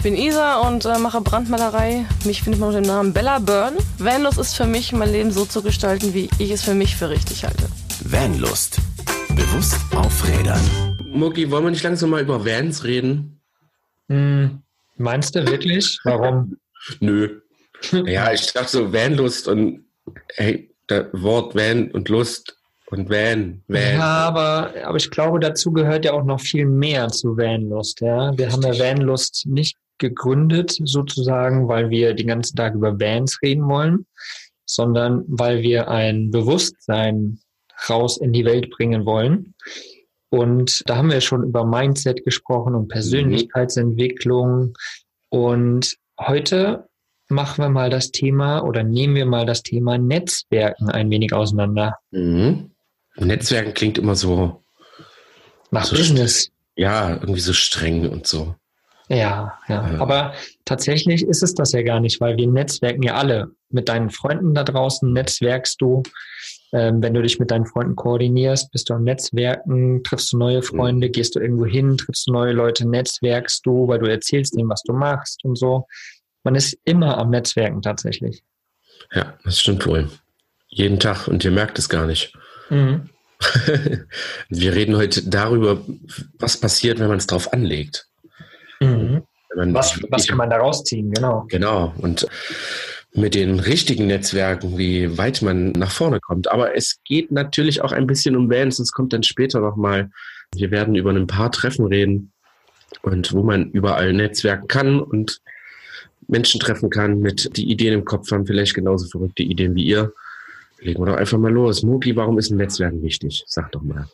Ich bin Isa und äh, mache Brandmalerei. Mich findet man unter dem Namen Bella Byrne. Vanlust ist für mich, mein Leben so zu gestalten, wie ich es für mich für richtig halte. Vanlust. Bewusst aufrädern. Mucki, wollen wir nicht langsam mal über Vans reden? Hm, meinst du wirklich? Warum? Nö. Ja, ich dachte so Vanlust und hey, das Wort Van und Lust und Van, Van. Ja, aber, aber ich glaube, dazu gehört ja auch noch viel mehr zu Vanlust. Ja? Wir haben ja Vanlust nicht gegründet, sozusagen, weil wir den ganzen Tag über Vans reden wollen, sondern weil wir ein Bewusstsein raus in die Welt bringen wollen. Und da haben wir schon über Mindset gesprochen und Persönlichkeitsentwicklung. Und heute machen wir mal das Thema oder nehmen wir mal das Thema Netzwerken ein wenig auseinander. Mhm. Netzwerken klingt immer so nach so Business. Ja, irgendwie so streng und so. Ja, ja, ja. Aber tatsächlich ist es das ja gar nicht, weil wir netzwerken ja alle. Mit deinen Freunden da draußen netzwerkst du. Ähm, wenn du dich mit deinen Freunden koordinierst, bist du am Netzwerken, triffst du neue Freunde, mhm. gehst du irgendwo hin, triffst du neue Leute, netzwerkst du, weil du erzählst ihnen, was du machst und so. Man ist immer am Netzwerken tatsächlich. Ja, das stimmt wohl. Jeden Tag und ihr merkt es gar nicht. Mhm. Wir reden heute darüber, was passiert, wenn man es drauf anlegt. Man, was, was kann man da rausziehen, genau. Genau. Und mit den richtigen Netzwerken, wie weit man nach vorne kommt. Aber es geht natürlich auch ein bisschen um Bands, das kommt dann später nochmal. Wir werden über ein paar Treffen reden und wo man überall netzwerken kann und Menschen treffen kann, mit die Ideen im Kopf haben, vielleicht genauso verrückte Ideen wie ihr. Legen wir doch einfach mal los. Moki, warum ist ein Netzwerken wichtig? Sag doch mal.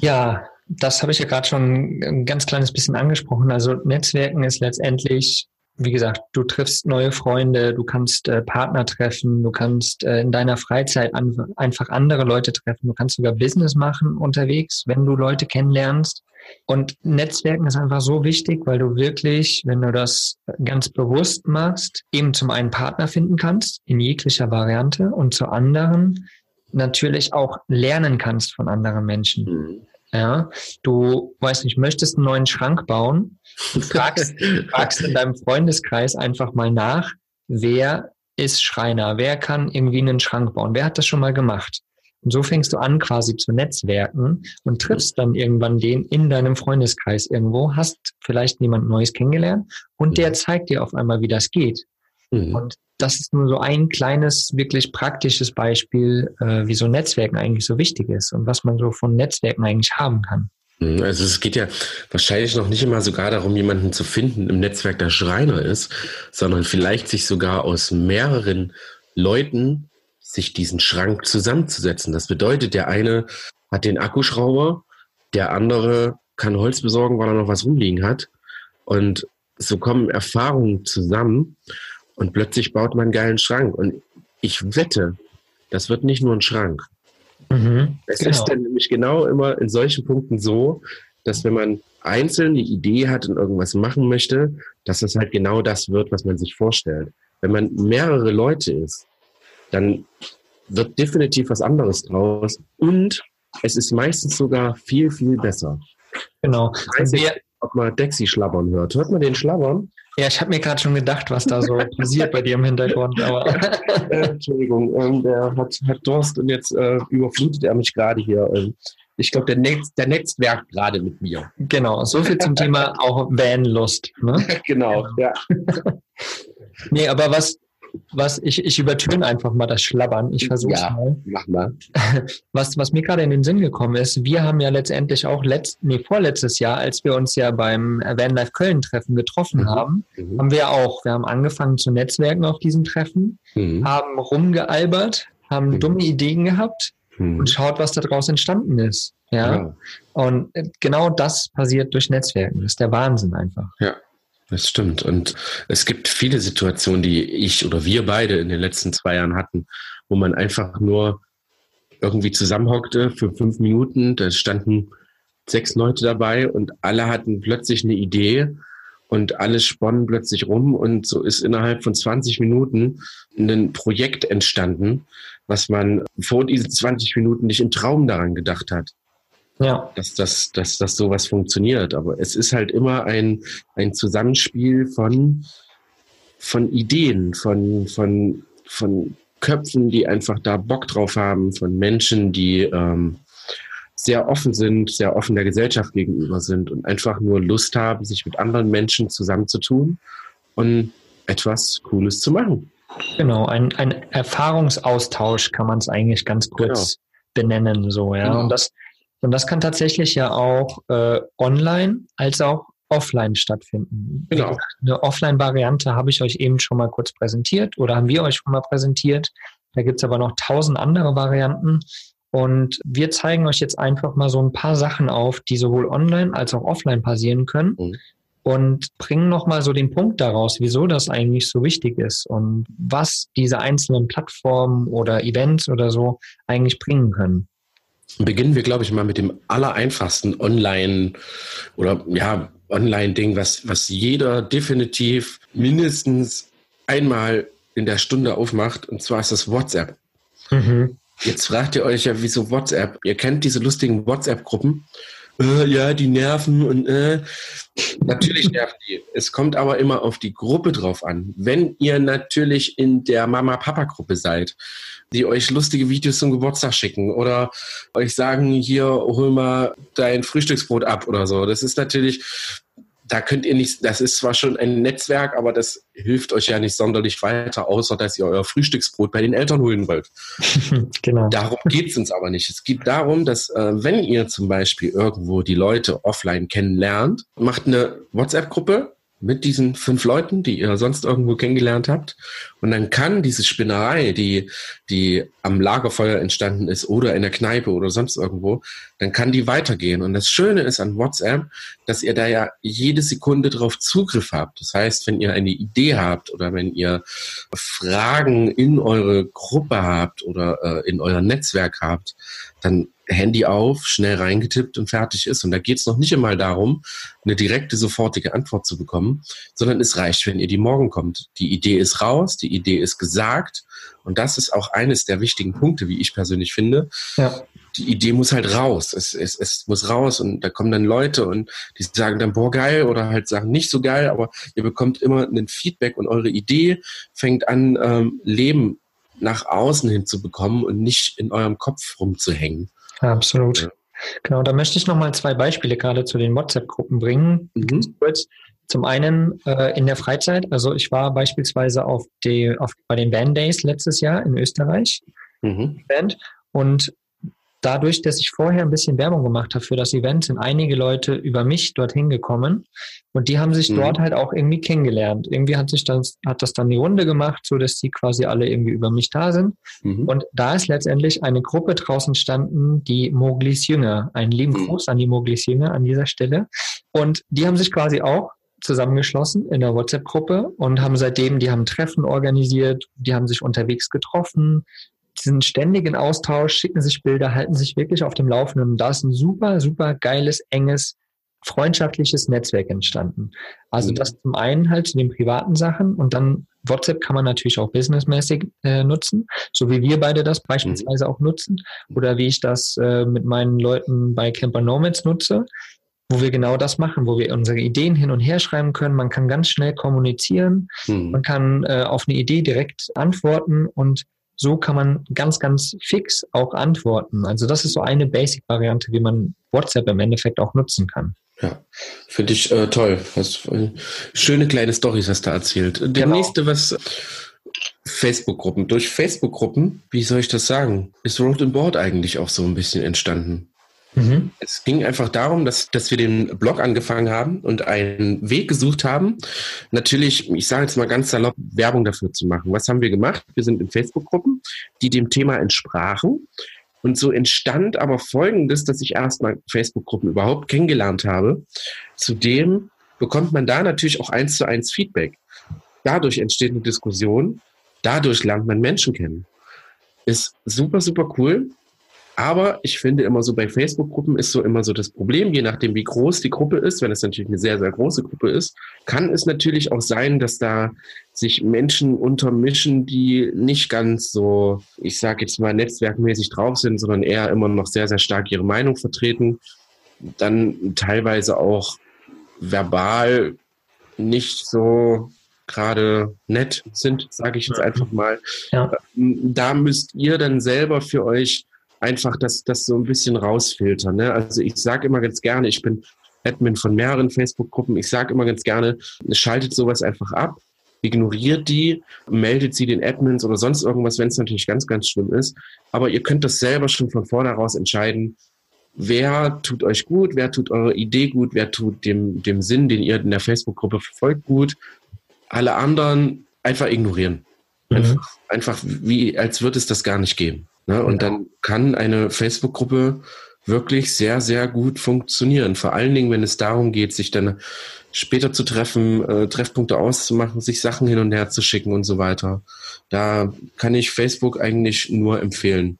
Ja, das habe ich ja gerade schon ein ganz kleines bisschen angesprochen. Also Netzwerken ist letztendlich, wie gesagt, du triffst neue Freunde, du kannst äh, Partner treffen, du kannst äh, in deiner Freizeit an, einfach andere Leute treffen, du kannst sogar Business machen unterwegs, wenn du Leute kennenlernst. Und Netzwerken ist einfach so wichtig, weil du wirklich, wenn du das ganz bewusst machst, eben zum einen Partner finden kannst, in jeglicher Variante, und zu anderen natürlich auch lernen kannst von anderen Menschen. Ja, du weißt nicht, möchtest einen neuen Schrank bauen, du fragst, fragst in deinem Freundeskreis einfach mal nach, wer ist Schreiner, wer kann irgendwie einen Schrank bauen, wer hat das schon mal gemacht? Und so fängst du an, quasi zu netzwerken und triffst dann irgendwann den in deinem Freundeskreis irgendwo, hast vielleicht jemand Neues kennengelernt und der zeigt dir auf einmal, wie das geht. Mhm. Und das ist nur so ein kleines, wirklich praktisches Beispiel, äh, wie so Netzwerken eigentlich so wichtig ist und was man so von Netzwerken eigentlich haben kann. Mhm. Also es geht ja wahrscheinlich noch nicht immer sogar darum, jemanden zu finden im Netzwerk, der Schreiner ist, sondern vielleicht sich sogar aus mehreren Leuten sich diesen Schrank zusammenzusetzen. Das bedeutet, der eine hat den Akkuschrauber, der andere kann Holz besorgen, weil er noch was rumliegen hat. Und so kommen Erfahrungen zusammen und plötzlich baut man einen geilen Schrank. Und ich wette, das wird nicht nur ein Schrank. Mhm, es genau. ist dann nämlich genau immer in solchen Punkten so, dass wenn man einzeln eine Idee hat und irgendwas machen möchte, dass das halt genau das wird, was man sich vorstellt. Wenn man mehrere Leute ist, dann wird definitiv was anderes draus. Und es ist meistens sogar viel, viel besser. Genau. Weiß nicht, ob man Dexy schlabbern hört. Hört man den schlabbern? Ja, ich habe mir gerade schon gedacht, was da so passiert bei dir im Hintergrund. Aber äh, Entschuldigung, ähm, der hat, hat Durst und jetzt äh, überflutet er mich gerade hier. Ähm, ich glaube, der, Netz, der Netzwerk gerade mit mir. Genau, so viel zum Thema auch Vanlust. Ne? genau, ja. nee, aber was, was ich, ich übertöne einfach mal das Schlabbern. Ich versuche es ja, mal. Mach mal. Was, was mir gerade in den Sinn gekommen ist, wir haben ja letztendlich auch letzt, nee, vorletztes Jahr, als wir uns ja beim Vanlife Köln Treffen getroffen mhm. haben, mhm. haben wir auch, wir haben angefangen zu netzwerken auf diesem Treffen, mhm. haben rumgealbert, haben mhm. dumme Ideen gehabt und mhm. schaut, was da draus entstanden ist. Ja? ja. Und genau das passiert durch Netzwerken. Das ist der Wahnsinn einfach. Ja. Das stimmt. Und es gibt viele Situationen, die ich oder wir beide in den letzten zwei Jahren hatten, wo man einfach nur irgendwie zusammenhockte für fünf Minuten. Da standen sechs Leute dabei und alle hatten plötzlich eine Idee und alles sponnen plötzlich rum und so ist innerhalb von 20 Minuten ein Projekt entstanden, was man vor diesen 20 Minuten nicht im Traum daran gedacht hat. Ja. dass, dass, dass, dass sowas funktioniert. Aber es ist halt immer ein, ein Zusammenspiel von, von Ideen, von, von, von Köpfen, die einfach da Bock drauf haben, von Menschen, die ähm, sehr offen sind, sehr offen der Gesellschaft gegenüber sind und einfach nur Lust haben, sich mit anderen Menschen zusammenzutun und etwas Cooles zu machen. Genau, ein, ein Erfahrungsaustausch kann man es eigentlich ganz kurz genau. benennen, so, ja. Genau. Und das, und das kann tatsächlich ja auch äh, online als auch offline stattfinden. Genau. Eine Offline-Variante habe ich euch eben schon mal kurz präsentiert oder haben wir euch schon mal präsentiert. Da gibt es aber noch tausend andere Varianten. Und wir zeigen euch jetzt einfach mal so ein paar Sachen auf, die sowohl online als auch offline passieren können. Mhm. Und bringen nochmal so den Punkt daraus, wieso das eigentlich so wichtig ist und was diese einzelnen Plattformen oder Events oder so eigentlich bringen können. Beginnen wir, glaube ich, mal mit dem allereinfachsten Online- oder ja, Online-Ding, was, was jeder definitiv mindestens einmal in der Stunde aufmacht, und zwar ist das WhatsApp. Mhm. Jetzt fragt ihr euch ja, wieso WhatsApp? Ihr kennt diese lustigen WhatsApp-Gruppen. Äh, ja, die nerven und äh. natürlich nerven die. Es kommt aber immer auf die Gruppe drauf an. Wenn ihr natürlich in der Mama-Papa-Gruppe seid, die euch lustige Videos zum Geburtstag schicken oder euch sagen, hier hol mal dein Frühstücksbrot ab oder so. Das ist natürlich da könnt ihr nicht, das ist zwar schon ein Netzwerk, aber das hilft euch ja nicht sonderlich weiter, außer dass ihr euer Frühstücksbrot bei den Eltern holen wollt. genau. Darum geht es uns aber nicht. Es geht darum, dass äh, wenn ihr zum Beispiel irgendwo die Leute offline kennenlernt, macht eine WhatsApp-Gruppe, mit diesen fünf Leuten, die ihr sonst irgendwo kennengelernt habt. Und dann kann diese Spinnerei, die, die am Lagerfeuer entstanden ist oder in der Kneipe oder sonst irgendwo, dann kann die weitergehen. Und das Schöne ist an WhatsApp, dass ihr da ja jede Sekunde drauf Zugriff habt. Das heißt, wenn ihr eine Idee habt oder wenn ihr Fragen in eure Gruppe habt oder äh, in euer Netzwerk habt, dann Handy auf, schnell reingetippt und fertig ist. Und da geht es noch nicht einmal darum, eine direkte, sofortige Antwort zu bekommen, sondern es reicht, wenn ihr die morgen kommt. Die Idee ist raus, die Idee ist gesagt. Und das ist auch eines der wichtigen Punkte, wie ich persönlich finde. Ja. Die Idee muss halt raus. Es, es, es muss raus und da kommen dann Leute und die sagen dann, boah, geil oder halt sagen nicht so geil, aber ihr bekommt immer ein Feedback und eure Idee fängt an, ähm, Leben nach außen hin zu bekommen und nicht in eurem Kopf rumzuhängen. Absolut. Ja. Genau, da möchte ich nochmal zwei Beispiele gerade zu den WhatsApp-Gruppen bringen. Mhm. Zum einen äh, in der Freizeit, also ich war beispielsweise auf die, auf, bei den Band Days letztes Jahr in Österreich, mhm. Band, und dadurch, dass ich vorher ein bisschen Werbung gemacht habe für das Event, sind einige Leute über mich dorthin gekommen und die haben sich mhm. dort halt auch irgendwie kennengelernt. Irgendwie hat sich das, hat das dann die Runde gemacht, so dass die quasi alle irgendwie über mich da sind. Mhm. Und da ist letztendlich eine Gruppe draußen standen, die Moglis Jünger. Einen lieben mhm. Gruß an die Moglis Jünger an dieser Stelle. Und die haben sich quasi auch zusammengeschlossen in der WhatsApp-Gruppe und haben seitdem, die haben Treffen organisiert, die haben sich unterwegs getroffen, diesen ständigen Austausch, schicken sich Bilder, halten sich wirklich auf dem Laufenden. Und da ist ein super, super geiles, enges, freundschaftliches Netzwerk entstanden. Also mhm. das zum einen halt zu den privaten Sachen und dann WhatsApp kann man natürlich auch businessmäßig äh, nutzen, so wie wir beide das beispielsweise mhm. auch nutzen oder wie ich das äh, mit meinen Leuten bei Camper Nomads nutze, wo wir genau das machen, wo wir unsere Ideen hin und her schreiben können. Man kann ganz schnell kommunizieren, mhm. man kann äh, auf eine Idee direkt antworten und so kann man ganz, ganz fix auch antworten. Also das ist so eine Basic-Variante, wie man WhatsApp im Endeffekt auch nutzen kann. Ja, finde ich äh, toll. Hast, äh, schöne kleine Storys hast du erzählt. Der genau. nächste, was Facebook-Gruppen. Durch Facebook-Gruppen, wie soll ich das sagen, ist Road and Board eigentlich auch so ein bisschen entstanden. Mhm. Es ging einfach darum, dass, dass wir den Blog angefangen haben und einen Weg gesucht haben, natürlich, ich sage jetzt mal ganz salopp, Werbung dafür zu machen. Was haben wir gemacht? Wir sind in Facebook-Gruppen, die dem Thema entsprachen. Und so entstand aber Folgendes, dass ich erstmal Facebook-Gruppen überhaupt kennengelernt habe. Zudem bekommt man da natürlich auch eins zu eins Feedback. Dadurch entsteht eine Diskussion. Dadurch lernt man Menschen kennen. Ist super, super cool Aber ich finde immer so bei Facebook-Gruppen ist so immer so das Problem, je nachdem wie groß die Gruppe ist, wenn es natürlich eine sehr, sehr große Gruppe ist, kann es natürlich auch sein, dass da sich Menschen untermischen, die nicht ganz so, ich sage jetzt mal, netzwerkmäßig drauf sind, sondern eher immer noch sehr, sehr stark ihre Meinung vertreten. Dann teilweise auch verbal nicht so gerade nett sind, sage ich jetzt einfach mal. Ja. Da müsst ihr dann selber für euch einfach das, das so ein bisschen rausfiltern. Ne? Also ich sage immer ganz gerne, ich bin Admin von mehreren Facebook-Gruppen, ich sage immer ganz gerne, schaltet sowas einfach ab, ignoriert die, meldet sie den Admins oder sonst irgendwas, wenn es natürlich ganz, ganz schlimm ist. Aber ihr könnt das selber schon von vornherein entscheiden, wer tut euch gut, wer tut eure Idee gut, wer tut dem, dem Sinn, den ihr in der Facebook-Gruppe verfolgt, gut. Alle anderen einfach ignorieren. Mhm. Einfach, einfach wie, als würde es das gar nicht geben. Ne? Und dann kann eine Facebook-Gruppe wirklich sehr, sehr gut funktionieren. Vor allen Dingen, wenn es darum geht, sich dann später zu treffen, äh, Treffpunkte auszumachen, sich Sachen hin und her zu schicken und so weiter. Da kann ich Facebook eigentlich nur empfehlen.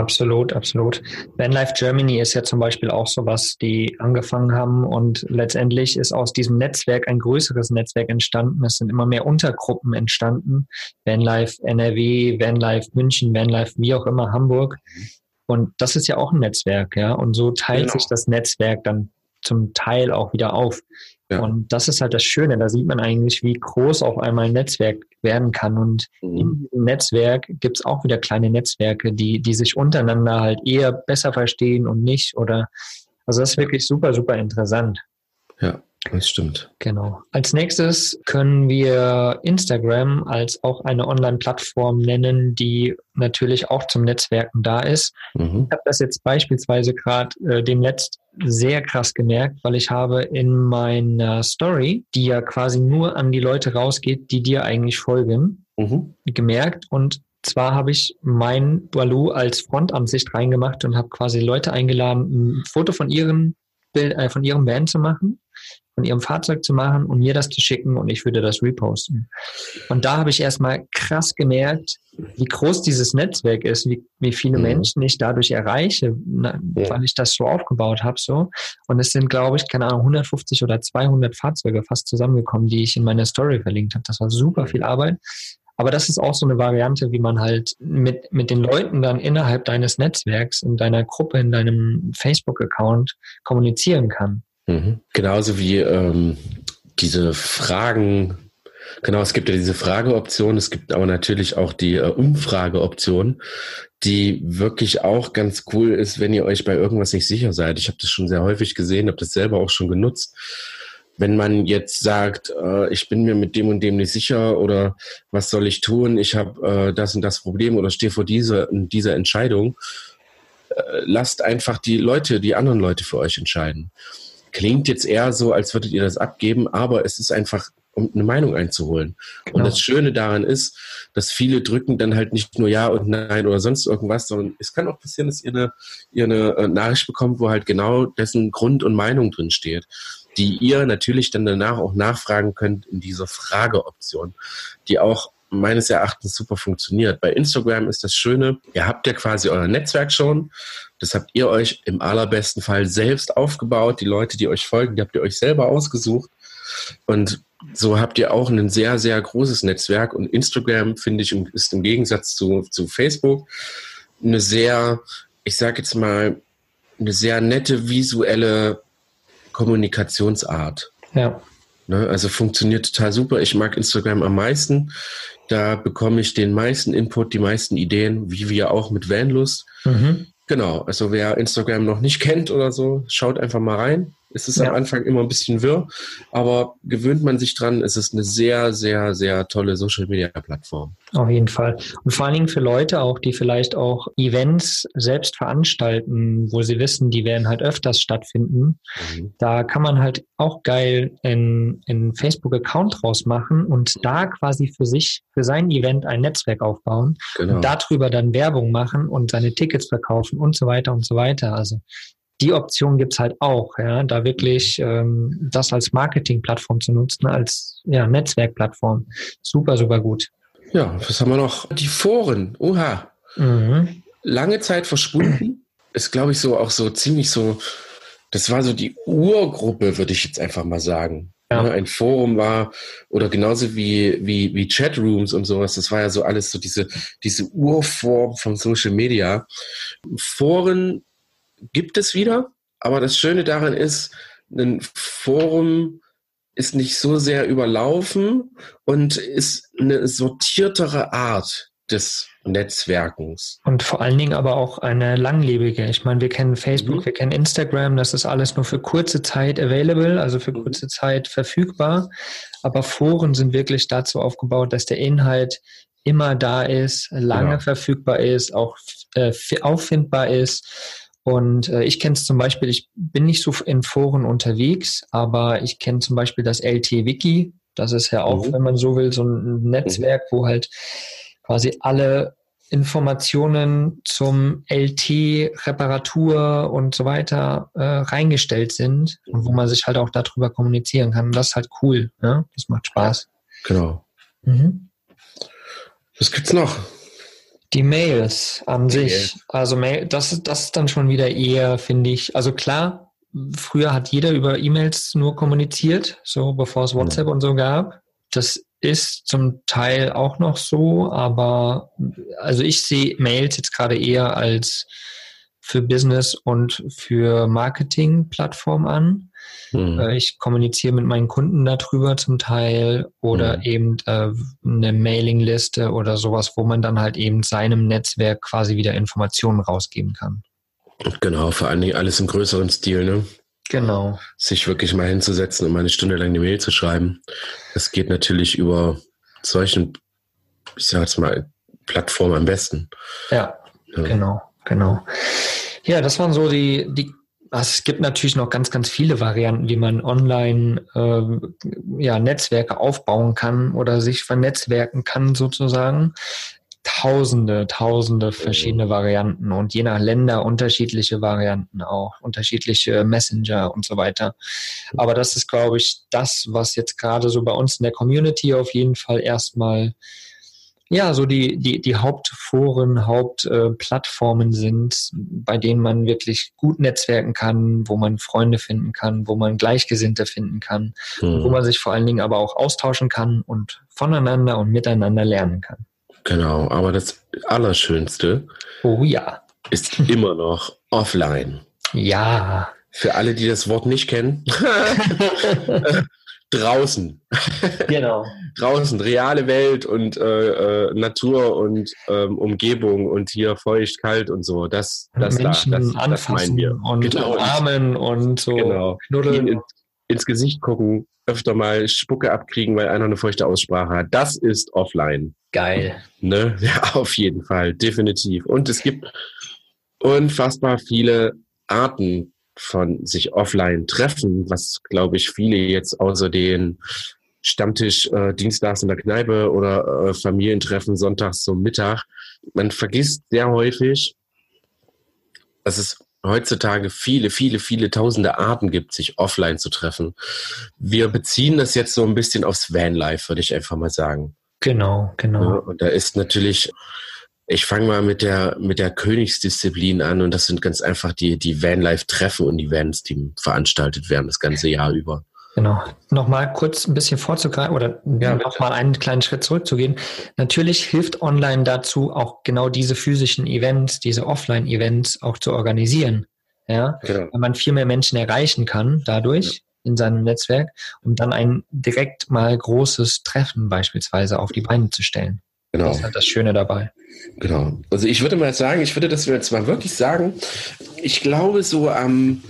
Absolut, absolut. Vanlife Germany ist ja zum Beispiel auch sowas, die angefangen haben und letztendlich ist aus diesem Netzwerk ein größeres Netzwerk entstanden. Es sind immer mehr Untergruppen entstanden. Vanlife NRW, Vanlife München, Vanlife wie auch immer Hamburg. Und das ist ja auch ein Netzwerk, ja. Und so teilt genau. sich das Netzwerk dann zum Teil auch wieder auf. Ja. Und das ist halt das Schöne. Da sieht man eigentlich, wie groß auf einmal ein Netzwerk werden kann. Und mhm. in diesem Netzwerk gibt es auch wieder kleine Netzwerke, die, die sich untereinander halt eher besser verstehen und nicht. Oder also das ist wirklich super, super interessant. Ja. Das stimmt. Genau. Als nächstes können wir Instagram als auch eine Online-Plattform nennen, die natürlich auch zum Netzwerken da ist. Mhm. Ich habe das jetzt beispielsweise gerade äh, demletzt sehr krass gemerkt, weil ich habe in meiner Story, die ja quasi nur an die Leute rausgeht, die dir eigentlich folgen, mhm. gemerkt und zwar habe ich mein Baloo als Frontansicht reingemacht und habe quasi Leute eingeladen, ein Foto von ihrem Bild, äh, von ihrem Band zu machen von ihrem Fahrzeug zu machen und mir das zu schicken und ich würde das reposten. Und da habe ich erstmal krass gemerkt, wie groß dieses Netzwerk ist, wie, wie viele mhm. Menschen ich dadurch erreiche, na, ja. weil ich das so aufgebaut habe. So. Und es sind, glaube ich, keine Ahnung, 150 oder 200 Fahrzeuge fast zusammengekommen, die ich in meiner Story verlinkt habe. Das war super viel Arbeit. Aber das ist auch so eine Variante, wie man halt mit, mit den Leuten dann innerhalb deines Netzwerks, in deiner Gruppe, in deinem Facebook-Account kommunizieren kann. Mhm. Genauso wie ähm, diese Fragen, genau, es gibt ja diese Frageoption, es gibt aber natürlich auch die äh, Umfrageoption, die wirklich auch ganz cool ist, wenn ihr euch bei irgendwas nicht sicher seid. Ich habe das schon sehr häufig gesehen, habe das selber auch schon genutzt. Wenn man jetzt sagt, äh, ich bin mir mit dem und dem nicht sicher oder was soll ich tun, ich habe äh, das und das Problem oder stehe vor dieser, dieser Entscheidung, äh, lasst einfach die Leute, die anderen Leute für euch entscheiden. Klingt jetzt eher so, als würdet ihr das abgeben, aber es ist einfach, um eine Meinung einzuholen. Genau. Und das Schöne daran ist, dass viele drücken dann halt nicht nur Ja und Nein oder sonst irgendwas, sondern es kann auch passieren, dass ihr eine, ihr eine äh, Nachricht bekommt, wo halt genau dessen Grund und Meinung drin steht, die ihr natürlich dann danach auch nachfragen könnt in dieser Frageoption, die auch meines Erachtens super funktioniert. Bei Instagram ist das Schöne, ihr habt ja quasi euer Netzwerk schon. Das habt ihr euch im allerbesten Fall selbst aufgebaut. Die Leute, die euch folgen, die habt ihr euch selber ausgesucht. Und so habt ihr auch ein sehr, sehr großes Netzwerk. Und Instagram, finde ich, ist im Gegensatz zu, zu Facebook eine sehr, ich sage jetzt mal, eine sehr nette visuelle Kommunikationsart. Ja. Ne, also funktioniert total super. Ich mag Instagram am meisten. Da bekomme ich den meisten Input, die meisten Ideen, wie wir auch mit Vanlust. Mhm. Genau, also wer Instagram noch nicht kennt oder so, schaut einfach mal rein. Es ist ja. am Anfang immer ein bisschen wirr, aber gewöhnt man sich dran, es ist eine sehr, sehr, sehr tolle Social-Media-Plattform. Auf jeden Fall. Und vor allen Dingen für Leute auch, die vielleicht auch Events selbst veranstalten, wo sie wissen, die werden halt öfters stattfinden. Mhm. Da kann man halt auch geil einen, einen Facebook-Account draus machen und da quasi für sich, für sein Event ein Netzwerk aufbauen genau. und darüber dann Werbung machen und seine Tickets verkaufen und so weiter und so weiter. Also die Option gibt's halt auch, ja, da wirklich ähm, das als Marketingplattform zu nutzen, als ja, Netzwerkplattform. Super, super gut. Ja, was haben wir noch? Die Foren. Oha. Mhm. lange Zeit verschwunden. Ist, glaube ich, so auch so ziemlich so, das war so die Urgruppe, würde ich jetzt einfach mal sagen. Ja. Ne, ein Forum war, oder genauso wie, wie, wie Chatrooms und sowas, das war ja so alles so diese, diese Urform von Social Media. Foren gibt es wieder, aber das Schöne daran ist, ein Forum ist nicht so sehr überlaufen und ist eine sortiertere Art des Netzwerkens. Und vor allen Dingen aber auch eine langlebige. Ich meine, wir kennen Facebook, mhm. wir kennen Instagram, das ist alles nur für kurze Zeit available, also für mhm. kurze Zeit verfügbar. Aber Foren sind wirklich dazu aufgebaut, dass der Inhalt immer da ist, lange ja. verfügbar ist, auch äh, auffindbar ist. Und äh, ich kenne es zum Beispiel, ich bin nicht so in Foren unterwegs, aber ich kenne zum Beispiel das LT-Wiki. Das ist ja auch, mhm. wenn man so will, so ein Netzwerk, wo halt quasi alle Informationen zum LT, Reparatur und so weiter äh, reingestellt sind und wo man sich halt auch darüber kommunizieren kann. das ist halt cool. Ne? Das macht Spaß. Genau. Mhm. Was gibt's noch? Die Mails an Die sich. Mails. Also Mail, das, das ist dann schon wieder eher, finde ich, also klar, früher hat jeder über E-Mails nur kommuniziert, so bevor es WhatsApp mhm. und so gab. Das ist zum Teil auch noch so, aber also ich sehe Mails jetzt gerade eher als für Business und für Marketing-Plattform an. Mhm. Ich kommuniziere mit meinen Kunden darüber zum Teil oder mhm. eben äh, eine Mailingliste oder sowas, wo man dann halt eben seinem Netzwerk quasi wieder Informationen rausgeben kann. Genau, vor allen Dingen alles im größeren Stil, ne? Genau. Sich wirklich mal hinzusetzen und mal eine Stunde lang eine Mail zu schreiben. Das geht natürlich über solchen, ich sag jetzt mal, Plattformen am besten. Ja, ja. genau, genau. Ja, das waren so die, die es gibt natürlich noch ganz, ganz viele Varianten, wie man online äh, ja, Netzwerke aufbauen kann oder sich vernetzwerken kann sozusagen tausende, tausende verschiedene Varianten und je nach Länder unterschiedliche Varianten auch, unterschiedliche Messenger und so weiter. Aber das ist, glaube ich, das, was jetzt gerade so bei uns in der Community auf jeden Fall erstmal ja, so die, die, die Hauptforen, Hauptplattformen äh, sind, bei denen man wirklich gut netzwerken kann, wo man Freunde finden kann, wo man Gleichgesinnte finden kann, hm. wo man sich vor allen Dingen aber auch austauschen kann und voneinander und miteinander lernen kann. Genau, aber das Allerschönste oh, ja. ist immer noch offline. Ja. Für alle, die das Wort nicht kennen, draußen. Genau. draußen, reale Welt und äh, äh, Natur und ähm, Umgebung und hier feucht, kalt und so. Das, das, Menschen da, das, das meinen wir. Und genau. umarmen und so genau. knuddeln. In, ins Gesicht gucken, öfter mal Spucke abkriegen, weil einer eine feuchte Aussprache hat. Das ist offline. Geil. Ne? Ja, auf jeden Fall, definitiv. Und es gibt unfassbar viele Arten von sich offline treffen, was glaube ich viele jetzt außer den Stammtisch äh, dienstags in der Kneipe oder äh, Familientreffen sonntags zum Mittag. Man vergisst sehr häufig, dass es heutzutage viele, viele, viele tausende Arten gibt, sich offline zu treffen. Wir beziehen das jetzt so ein bisschen aufs Vanlife, würde ich einfach mal sagen. Genau, genau. Ja, und da ist natürlich, ich fange mal mit der, mit der Königsdisziplin an und das sind ganz einfach die, die Vanlife-Treffen und Events, die veranstaltet werden das ganze Jahr über. Genau. Nochmal kurz ein bisschen vorzugreifen oder ja, nochmal einen kleinen Schritt zurückzugehen. Natürlich hilft online dazu, auch genau diese physischen Events, diese Offline-Events auch zu organisieren. Ja, genau. weil man viel mehr Menschen erreichen kann dadurch. Ja in seinem Netzwerk, um dann ein direkt mal großes Treffen beispielsweise auf die Beine zu stellen. Genau. Das ist halt das Schöne dabei. Genau. Also ich würde mal sagen, ich würde das jetzt mal wirklich sagen, ich glaube so am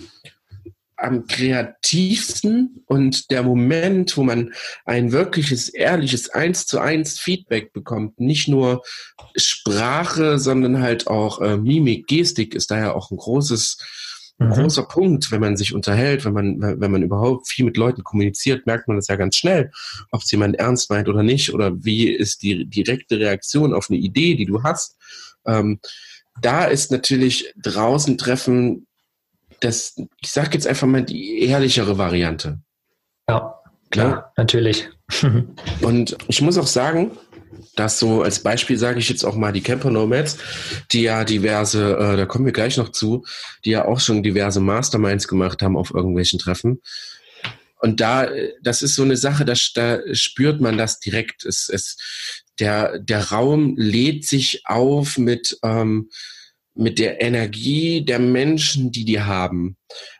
am kreativsten und der Moment, wo man ein wirkliches, ehrliches eins zu eins Feedback bekommt, nicht nur Sprache, sondern halt auch äh, Mimik, Gestik ist daher auch ein großes, mhm. großer Punkt, wenn man sich unterhält, wenn man, wenn man überhaupt viel mit Leuten kommuniziert, merkt man das ja ganz schnell, ob es jemand ernst meint oder nicht, oder wie ist die direkte Reaktion auf eine Idee, die du hast. Ähm, da ist natürlich draußen treffen das, ich sage jetzt einfach mal die ehrlichere Variante. Ja, klar, ja. natürlich. Und ich muss auch sagen, Das so als Beispiel sage ich jetzt auch mal die Camper Nomads, die ja diverse, äh, da kommen wir gleich noch zu, die ja auch schon diverse Masterminds gemacht haben auf irgendwelchen Treffen. Und da, das ist so eine Sache, da, da spürt man das direkt. Es, es, der, der Raum lädt sich auf mit, ähm, mit der Energie der Menschen, die die haben.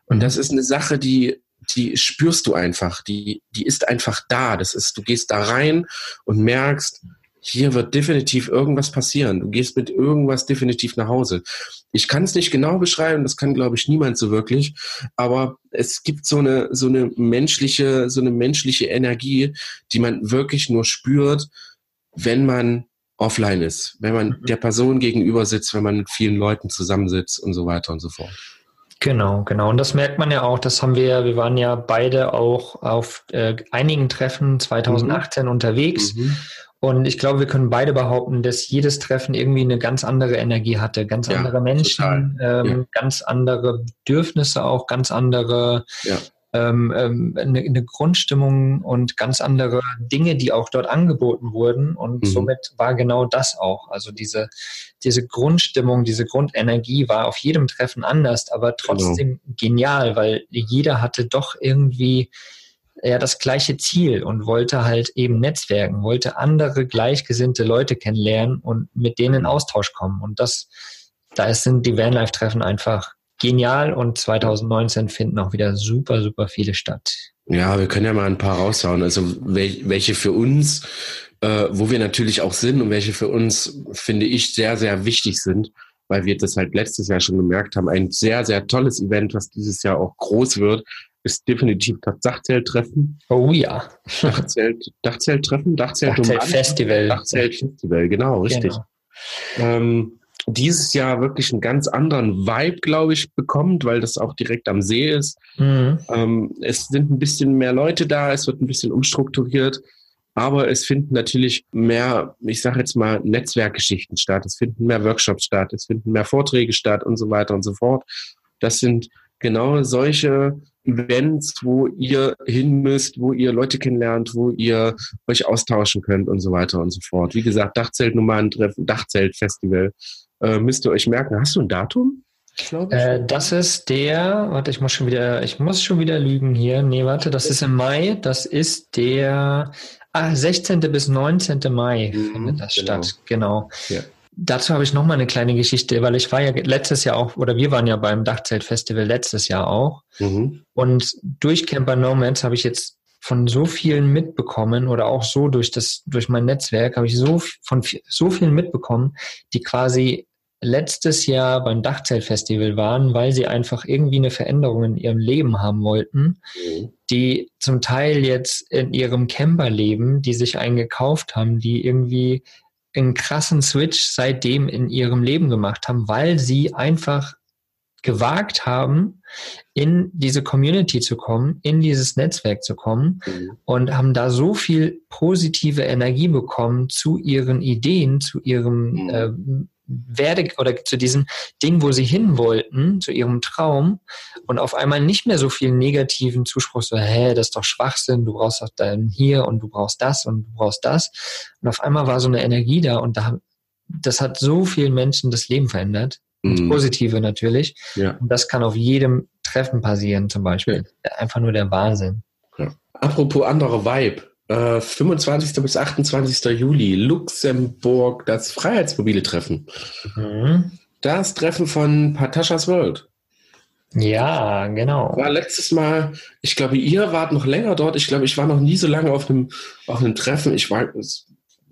Und das ist eine Sache, die, die spürst du einfach. Die, die ist einfach da. Das ist, du gehst da rein und merkst, hier wird definitiv irgendwas passieren. Du gehst mit irgendwas definitiv nach Hause. Ich kann es nicht genau beschreiben, das kann, glaube ich, niemand so wirklich, aber es gibt so eine, so eine menschliche, so eine menschliche Energie, die man wirklich nur spürt, wenn man offline ist, wenn man mhm. der Person gegenüber sitzt, wenn man mit vielen Leuten zusammensitzt und so weiter und so fort. Genau, genau. Und das merkt man ja auch. Das haben wir, wir waren ja beide auch auf äh, einigen Treffen 2018 mhm. unterwegs. Mhm. Und ich glaube, wir können beide behaupten, dass jedes Treffen irgendwie eine ganz andere Energie hatte, ganz ja, andere Menschen, ähm, ja. ganz andere Bedürfnisse auch, ganz andere ja ähm, ähm, eine, eine, Grundstimmung und ganz andere Dinge, die auch dort angeboten wurden. Und mhm. somit war genau das auch. Also diese, diese Grundstimmung, diese Grundenergie war auf jedem Treffen anders, aber trotzdem genau. genial, weil jeder hatte doch irgendwie ja das gleiche Ziel und wollte halt eben netzwerken, wollte andere gleichgesinnte Leute kennenlernen und mit denen in Austausch kommen. Und das, da sind die Vanlife-Treffen einfach genial und 2019 finden auch wieder super, super viele statt. Ja, wir können ja mal ein paar raushauen. Also welche für uns, äh, wo wir natürlich auch sind und welche für uns, finde ich, sehr, sehr wichtig sind, weil wir das halt letztes Jahr schon gemerkt haben. Ein sehr, sehr tolles Event, was dieses Jahr auch groß wird, ist definitiv das Dachzelttreffen. Oh ja. Dachzelt, Dachzelttreffen, Dachzelt, Dachzelt Festival. Dachzelt Festival, genau, richtig. Genau. Ähm, dieses Jahr wirklich einen ganz anderen Vibe, glaube ich, bekommt, weil das auch direkt am See ist. Mhm. Ähm, es sind ein bisschen mehr Leute da, es wird ein bisschen umstrukturiert, aber es finden natürlich mehr, ich sage jetzt mal, Netzwerkgeschichten statt, es finden mehr Workshops statt, es finden mehr Vorträge statt und so weiter und so fort. Das sind genau solche Events, wo ihr hin müsst, wo ihr Leute kennenlernt, wo ihr euch austauschen könnt und so weiter und so fort. Wie gesagt, Dachzeltnummern-Treffen, Dachzeltfestival äh, müsst ihr euch merken. Hast du ein Datum? Äh, das ist der, warte, ich muss schon wieder, ich muss schon wieder lügen hier. Nee, warte, das ist im Mai. Das ist der ah, 16. bis 19. Mai mhm, findet das genau. statt. Genau. Ja. Dazu habe ich noch mal eine kleine Geschichte, weil ich war ja letztes Jahr auch, oder wir waren ja beim Dachzeltfestival letztes Jahr auch. Mhm. Und durch Camper Nomads habe ich jetzt von so vielen mitbekommen oder auch so durch das, durch mein Netzwerk habe ich so von so vielen mitbekommen, die quasi letztes Jahr beim Dachzeltfestival waren, weil sie einfach irgendwie eine Veränderung in ihrem Leben haben wollten, mhm. die zum Teil jetzt in ihrem Camperleben, die sich eingekauft haben, die irgendwie einen krassen Switch seitdem in ihrem Leben gemacht haben, weil sie einfach gewagt haben, in diese Community zu kommen, in dieses Netzwerk zu kommen mhm. und haben da so viel positive Energie bekommen zu ihren Ideen, zu ihrem mhm. äh, werde oder zu diesem Ding, wo sie hin wollten, zu ihrem Traum und auf einmal nicht mehr so viel negativen Zuspruch, so, hä, das ist doch Schwachsinn, du brauchst doch dann hier und du brauchst das und du brauchst das. Und auf einmal war so eine Energie da und da, das hat so vielen Menschen das Leben verändert. Das mhm. Positive natürlich. Ja. Und das kann auf jedem Treffen passieren, zum Beispiel. Ja. Einfach nur der Wahnsinn. Ja. Apropos andere Vibe. 25. Äh, bis 28. Juli, Luxemburg, das Freiheitsmobile Treffen. Mhm. Das Treffen von Pataschas World. Ja, genau. War letztes Mal, ich glaube, ihr wart noch länger dort. Ich glaube, ich war noch nie so lange auf einem, auf einem Treffen. Ich war,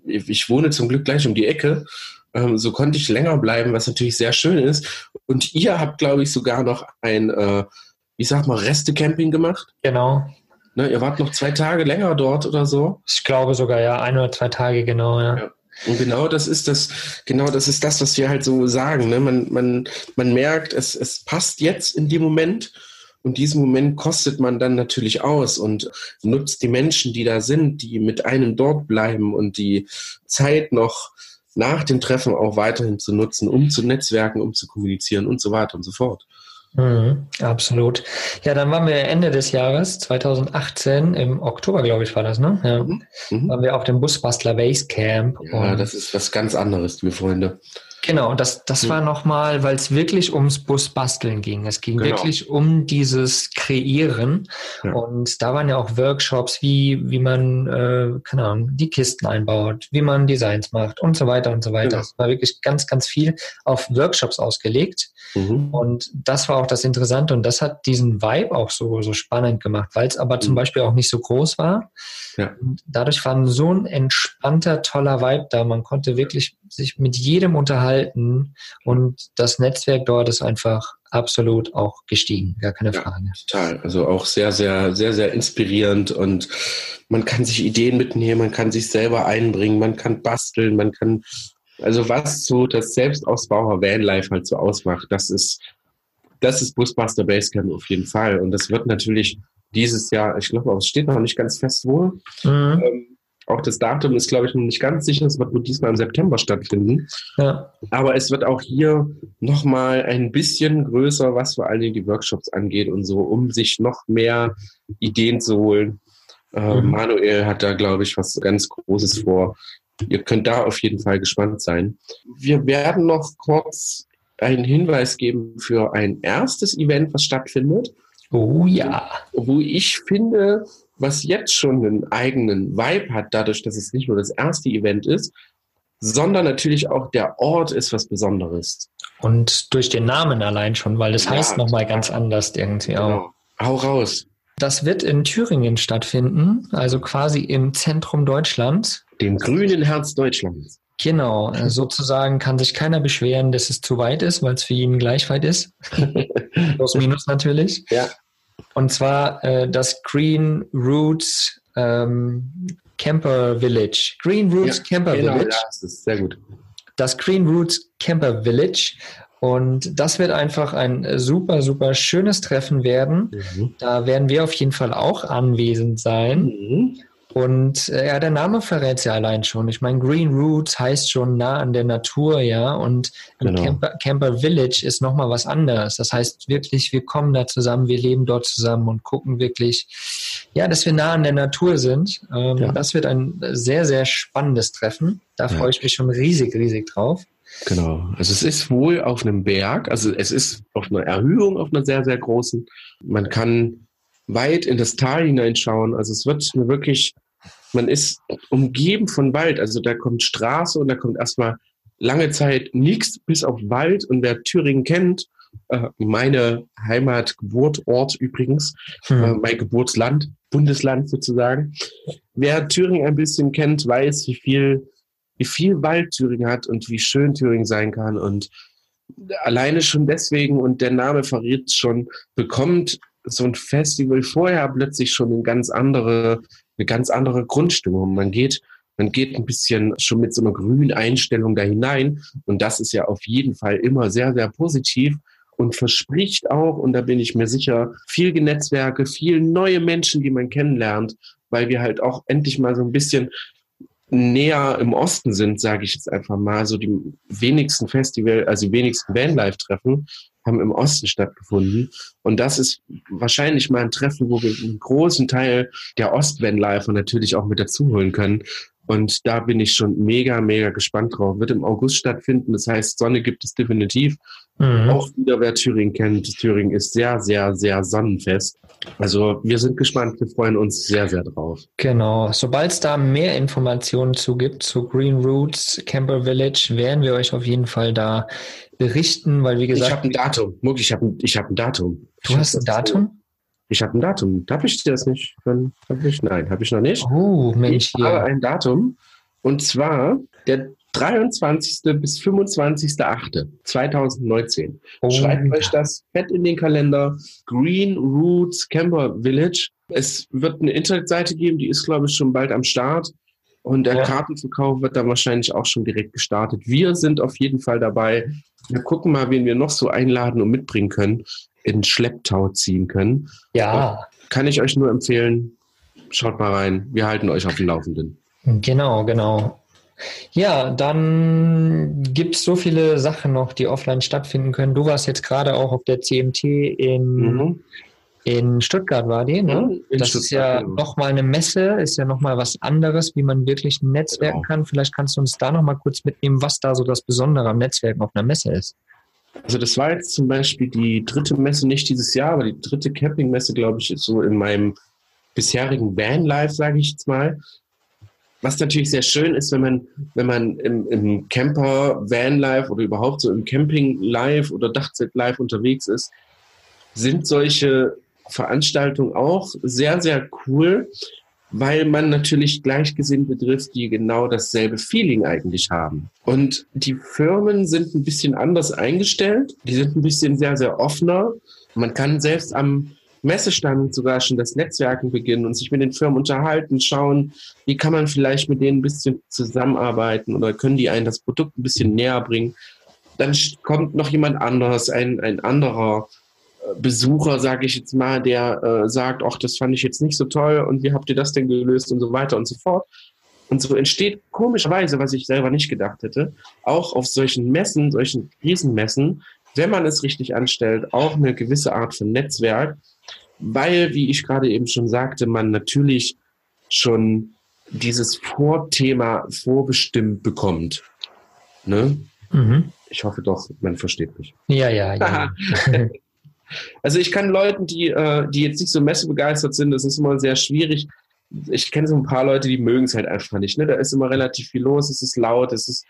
ich wohne zum Glück gleich um die Ecke. Ähm, so konnte ich länger bleiben, was natürlich sehr schön ist. Und ihr habt, glaube ich, sogar noch ein, äh, ich sag mal, Reste-Camping gemacht. Genau. Ne, ihr wart noch zwei Tage länger dort oder so? Ich glaube sogar, ja, ein oder zwei Tage, genau, ja. ja. Und genau das ist das, genau das ist das, was wir halt so sagen. Ne? Man, man, man merkt, es, es passt jetzt in dem Moment und diesen Moment kostet man dann natürlich aus und nutzt die Menschen, die da sind, die mit einem dort bleiben und die Zeit noch nach dem Treffen auch weiterhin zu nutzen, um zu netzwerken, um zu kommunizieren und so weiter und so fort. Mhm, absolut. Ja, dann waren wir Ende des Jahres 2018, im Oktober, glaube ich, war das, ne? Ja. Mhm. mhm. Waren wir auf dem Busbastler Basecamp. Ja, das ist was ganz anderes, liebe Freunde. Genau, das, das mhm. war nochmal, weil es wirklich ums Busbasteln ging. Es ging genau. wirklich um dieses Kreieren. Ja. Und da waren ja auch Workshops, wie, wie man, äh, keine Ahnung, die Kisten einbaut, wie man Designs macht und so weiter und so weiter. Genau. Es war wirklich ganz, ganz viel auf Workshops ausgelegt. Mhm. Und das war auch das Interessante und das hat diesen Vibe auch so, so spannend gemacht, weil es aber mhm. zum Beispiel auch nicht so groß war. Ja. Und dadurch war so ein entspannter, toller Vibe da. Man konnte wirklich sich mit jedem unterhalten und das Netzwerk dort ist einfach absolut auch gestiegen, gar keine ja, Frage. Total, also auch sehr, sehr, sehr, sehr inspirierend und man kann sich Ideen mitnehmen, man kann sich selber einbringen, man kann basteln, man kann, also was so das Selbstausbauer Vanlife halt so ausmacht, das ist, das ist Busbuster Basecamp auf jeden Fall und das wird natürlich dieses Jahr, ich glaube, es steht noch nicht ganz fest wo. Mhm. Ähm, auch das Datum ist, glaube ich, noch nicht ganz sicher. Es wird wohl diesmal im September stattfinden. Ja. Aber es wird auch hier nochmal ein bisschen größer, was vor allen Dingen die Workshops angeht und so, um sich noch mehr Ideen zu holen. Äh, mhm. Manuel hat da, glaube ich, was ganz Großes vor. Ihr könnt da auf jeden Fall gespannt sein. Wir werden noch kurz einen Hinweis geben für ein erstes Event, was stattfindet. Oh ja. Wo ich finde, was jetzt schon einen eigenen Vibe hat, dadurch, dass es nicht nur das erste Event ist, sondern natürlich auch der Ort ist was Besonderes. Und durch den Namen allein schon, weil das ja, heißt nochmal ganz anders irgendwie genau. auch. Hau raus. Das wird in Thüringen stattfinden, also quasi im Zentrum Deutschlands. Dem grünen Herz Deutschlands. Genau, äh, sozusagen kann sich keiner beschweren, dass es zu weit ist, weil es für ihn gleich weit ist. Plus minus natürlich. Ja. Und zwar äh, das Green Roots ähm, Camper Village. Green Roots ja, Camper genau, Village. Ja, das ist sehr gut. Das Green Roots Camper Village. Und das wird einfach ein super, super schönes Treffen werden. Mhm. Da werden wir auf jeden Fall auch anwesend sein. Mhm. Und äh, ja, der Name verrät es ja allein schon. Ich meine, Green Roots heißt schon nah an der Natur, ja. Und genau. Camper, Camper Village ist nochmal was anderes. Das heißt wirklich, wir kommen da zusammen, wir leben dort zusammen und gucken wirklich, ja, dass wir nah an der Natur sind. Ähm, ja. Das wird ein sehr, sehr spannendes Treffen. Da ja. freue ich mich schon riesig, riesig drauf. Genau. Also es ist wohl auf einem Berg, also es ist auf einer Erhöhung, auf einer sehr, sehr großen. Man kann weit in das Tal hineinschauen. Also es wird wirklich, man ist umgeben von Wald. Also da kommt Straße und da kommt erstmal lange Zeit nichts bis auf Wald. Und wer Thüringen kennt, äh, meine Heimat, Geburtort übrigens, hm. äh, mein Geburtsland, Bundesland sozusagen. Wer Thüringen ein bisschen kennt, weiß, wie viel, wie viel Wald Thüringen hat und wie schön Thüringen sein kann. Und alleine schon deswegen, und der Name verrät schon, bekommt so ein Festival vorher plötzlich schon eine ganz andere, eine ganz andere Grundstimmung. Man geht, man geht ein bisschen schon mit so einer grünen Einstellung da hinein. Und das ist ja auf jeden Fall immer sehr, sehr positiv und verspricht auch, und da bin ich mir sicher, viel Netzwerke, viel neue Menschen, die man kennenlernt, weil wir halt auch endlich mal so ein bisschen näher im Osten sind, sage ich jetzt einfach mal, so die wenigsten Festival, also die wenigsten Vanlife-Treffen haben im Osten stattgefunden. Und das ist wahrscheinlich mal ein Treffen, wo wir einen großen Teil der Ost-Vanlifer natürlich auch mit dazu holen können. Und da bin ich schon mega, mega gespannt drauf. Wird im August stattfinden. Das heißt, Sonne gibt es definitiv. Mhm. Auch wieder, wer Thüringen kennt. Thüringen ist sehr, sehr, sehr sonnenfest. Also wir sind gespannt. Wir freuen uns sehr, sehr drauf. Genau. Sobald es da mehr Informationen zu gibt, zu Green Roots, Camper Village, werden wir euch auf jeden Fall da berichten, weil wie gesagt. Ich habe ein Datum. Muck, ich habe ich hab ein Datum. Du hast ein Datum? Ich habe ein Datum. Darf ich dir das nicht? Hab ich? Nein, habe ich noch nicht. Oh, Mensch. Ich habe ein Datum. Und zwar der 23. bis 25.08.2019. Oh, Schreibt euch das fett in den Kalender. Green Roots Camper Village. Es wird eine Internetseite geben, die ist, glaube ich, schon bald am Start. Und der ja. Kartenverkauf wird dann wahrscheinlich auch schon direkt gestartet. Wir sind auf jeden Fall dabei. Wir gucken mal, wen wir noch so einladen und mitbringen können in Schlepptau ziehen können. Ja. Kann ich euch nur empfehlen, schaut mal rein. Wir halten euch auf dem Laufenden. Genau, genau. Ja, dann gibt es so viele Sachen noch, die offline stattfinden können. Du warst jetzt gerade auch auf der CMT in, mhm. in Stuttgart, war die, ne? In das Stuttgart, ist ja genau. nochmal eine Messe, ist ja nochmal was anderes, wie man wirklich netzwerken genau. kann. Vielleicht kannst du uns da nochmal kurz mitnehmen, was da so das Besondere am Netzwerken auf einer Messe ist. Also das war jetzt zum Beispiel die dritte Messe, nicht dieses Jahr, aber die dritte Campingmesse, glaube ich, ist so in meinem bisherigen Vanlife, sage ich jetzt mal. Was natürlich sehr schön ist, wenn man, wenn man im, im Camper, Vanlife oder überhaupt so im Camping Live oder Dachzelt Live unterwegs ist, sind solche Veranstaltungen auch sehr, sehr cool, weil man natürlich Gleichgesinnte trifft, die genau dasselbe Feeling eigentlich haben. Und die Firmen sind ein bisschen anders eingestellt. Die sind ein bisschen sehr, sehr offener. Man kann selbst am Messestand sogar schon das Netzwerken beginnen und sich mit den Firmen unterhalten, schauen, wie kann man vielleicht mit denen ein bisschen zusammenarbeiten oder können die einen das Produkt ein bisschen näher bringen. Dann kommt noch jemand anderes, ein, ein anderer Besucher, sage ich jetzt mal, der äh, sagt, ach, das fand ich jetzt nicht so toll und wie habt ihr das denn gelöst und so weiter und so fort. Und so entsteht komischerweise, was ich selber nicht gedacht hätte, auch auf solchen Messen, solchen Riesenmessen, wenn man es richtig anstellt, auch eine gewisse Art von Netzwerk, weil, wie ich gerade eben schon sagte, man natürlich schon dieses Vorthema vorbestimmt bekommt. Ne? Mhm. Ich hoffe doch, man versteht mich. Ja, ja, ja. Also ich kann Leuten, die, äh, die jetzt nicht so messebegeistert sind, das ist immer sehr schwierig. Ich kenne so ein paar Leute, die mögen es halt einfach nicht. Ne? Da ist immer relativ viel los, es ist laut, es ist,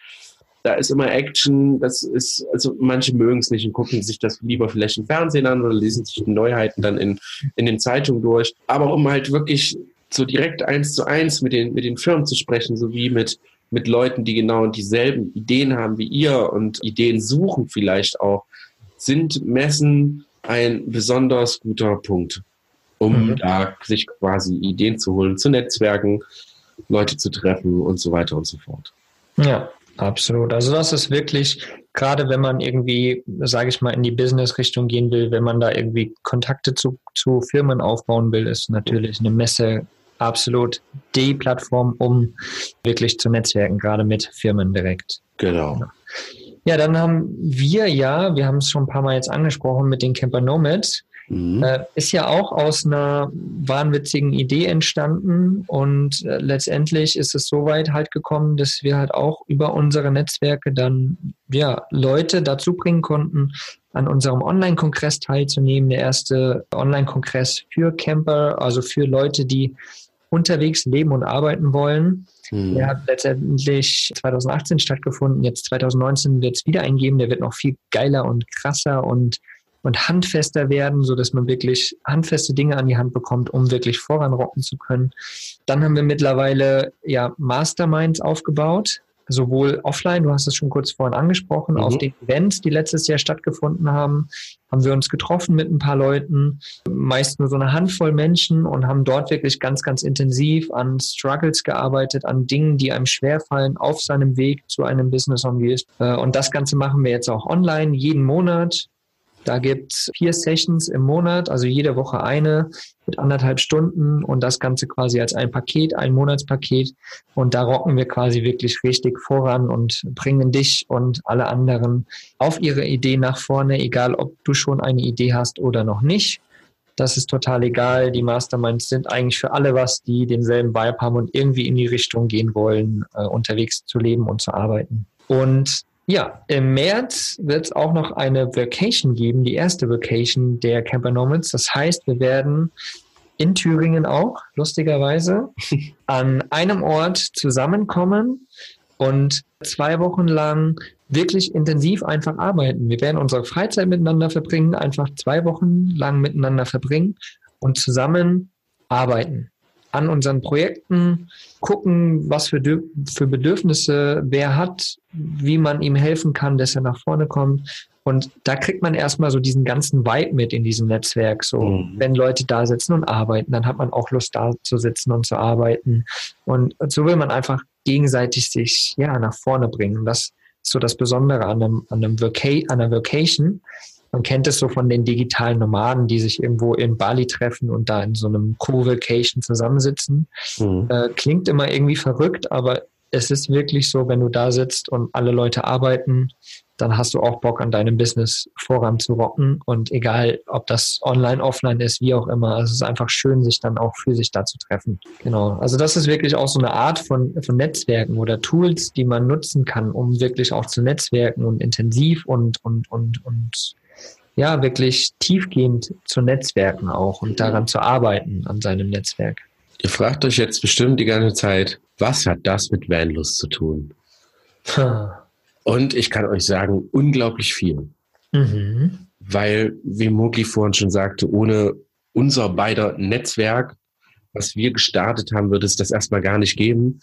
da ist immer Action, das ist, also manche mögen es nicht und gucken sich das lieber vielleicht im Fernsehen an oder lesen sich die Neuheiten dann in, in den Zeitungen durch. Aber um halt wirklich so direkt eins zu eins mit den, mit den Firmen zu sprechen, sowie mit, mit Leuten, die genau dieselben Ideen haben wie ihr und Ideen suchen vielleicht auch, sind Messen ein besonders guter Punkt, um mhm. da sich quasi Ideen zu holen, zu Netzwerken, Leute zu treffen und so weiter und so fort. Ja, absolut. Also das ist wirklich, gerade wenn man irgendwie, sage ich mal, in die Business-Richtung gehen will, wenn man da irgendwie Kontakte zu, zu Firmen aufbauen will, ist natürlich eine Messe absolut die Plattform, um wirklich zu netzwerken, gerade mit Firmen direkt. Genau. Ja, dann haben wir ja, wir haben es schon ein paar Mal jetzt angesprochen mit den Camper Nomads. Mhm. Äh, ist ja auch aus einer wahnwitzigen Idee entstanden und äh, letztendlich ist es so weit halt gekommen, dass wir halt auch über unsere Netzwerke dann ja Leute dazu bringen konnten, an unserem Online-Kongress teilzunehmen. Der erste Online-Kongress für Camper, also für Leute, die unterwegs leben und arbeiten wollen. Mhm. Der hat letztendlich 2018 stattgefunden. Jetzt 2019 wird es wieder eingeben. Der wird noch viel geiler und krasser und, und handfester werden, so dass man wirklich handfeste Dinge an die Hand bekommt, um wirklich voranrocken zu können. Dann haben wir mittlerweile ja Masterminds aufgebaut sowohl offline, du hast es schon kurz vorhin angesprochen, mhm. auf den Events, die letztes Jahr stattgefunden haben, haben wir uns getroffen mit ein paar Leuten, meist nur so eine Handvoll Menschen und haben dort wirklich ganz, ganz intensiv an Struggles gearbeitet, an Dingen, die einem schwerfallen auf seinem Weg zu einem Business on Wheels. Äh, und das Ganze machen wir jetzt auch online, jeden Monat da gibt's vier Sessions im Monat, also jede Woche eine mit anderthalb Stunden und das Ganze quasi als ein Paket, ein Monatspaket. Und da rocken wir quasi wirklich richtig voran und bringen dich und alle anderen auf ihre Idee nach vorne, egal ob du schon eine Idee hast oder noch nicht. Das ist total egal. Die Masterminds sind eigentlich für alle was, die denselben Vibe haben und irgendwie in die Richtung gehen wollen, äh, unterwegs zu leben und zu arbeiten. Und ja, im März wird es auch noch eine Vacation geben, die erste Vacation der Camper Nomads. Das heißt, wir werden in Thüringen auch, lustigerweise, an einem Ort zusammenkommen und zwei Wochen lang wirklich intensiv einfach arbeiten. Wir werden unsere Freizeit miteinander verbringen, einfach zwei Wochen lang miteinander verbringen und zusammen arbeiten an unseren Projekten, gucken, was für, für Bedürfnisse wer hat, wie man ihm helfen kann, dass er nach vorne kommt. Und da kriegt man erstmal so diesen ganzen Vibe mit in diesem Netzwerk. So, mhm. wenn Leute da sitzen und arbeiten, dann hat man auch Lust, da zu sitzen und zu arbeiten. Und so will man einfach gegenseitig sich ja nach vorne bringen. Das ist so das Besondere an einem, an einem Voca an einer Vocation man kennt es so von den digitalen Nomaden, die sich irgendwo in Bali treffen und da in so einem Co-Vacation zusammensitzen. Mhm. Äh, klingt immer irgendwie verrückt, aber es ist wirklich so, wenn du da sitzt und alle Leute arbeiten, dann hast du auch Bock an deinem Business voranzurocken. Und egal, ob das online, offline ist, wie auch immer, es ist einfach schön, sich dann auch für sich da zu treffen. Genau. Also das ist wirklich auch so eine Art von, von Netzwerken oder Tools, die man nutzen kann, um wirklich auch zu netzwerken und intensiv und, und, und, und ja, wirklich tiefgehend zu netzwerken auch und daran zu arbeiten, an seinem Netzwerk. Ihr fragt euch jetzt bestimmt die ganze Zeit, was hat das mit Vanlust zu tun? Und ich kann euch sagen, unglaublich viel. Mhm. Weil, wie Mogli vorhin schon sagte, ohne unser beider Netzwerk, was wir gestartet haben, würde es das erstmal gar nicht geben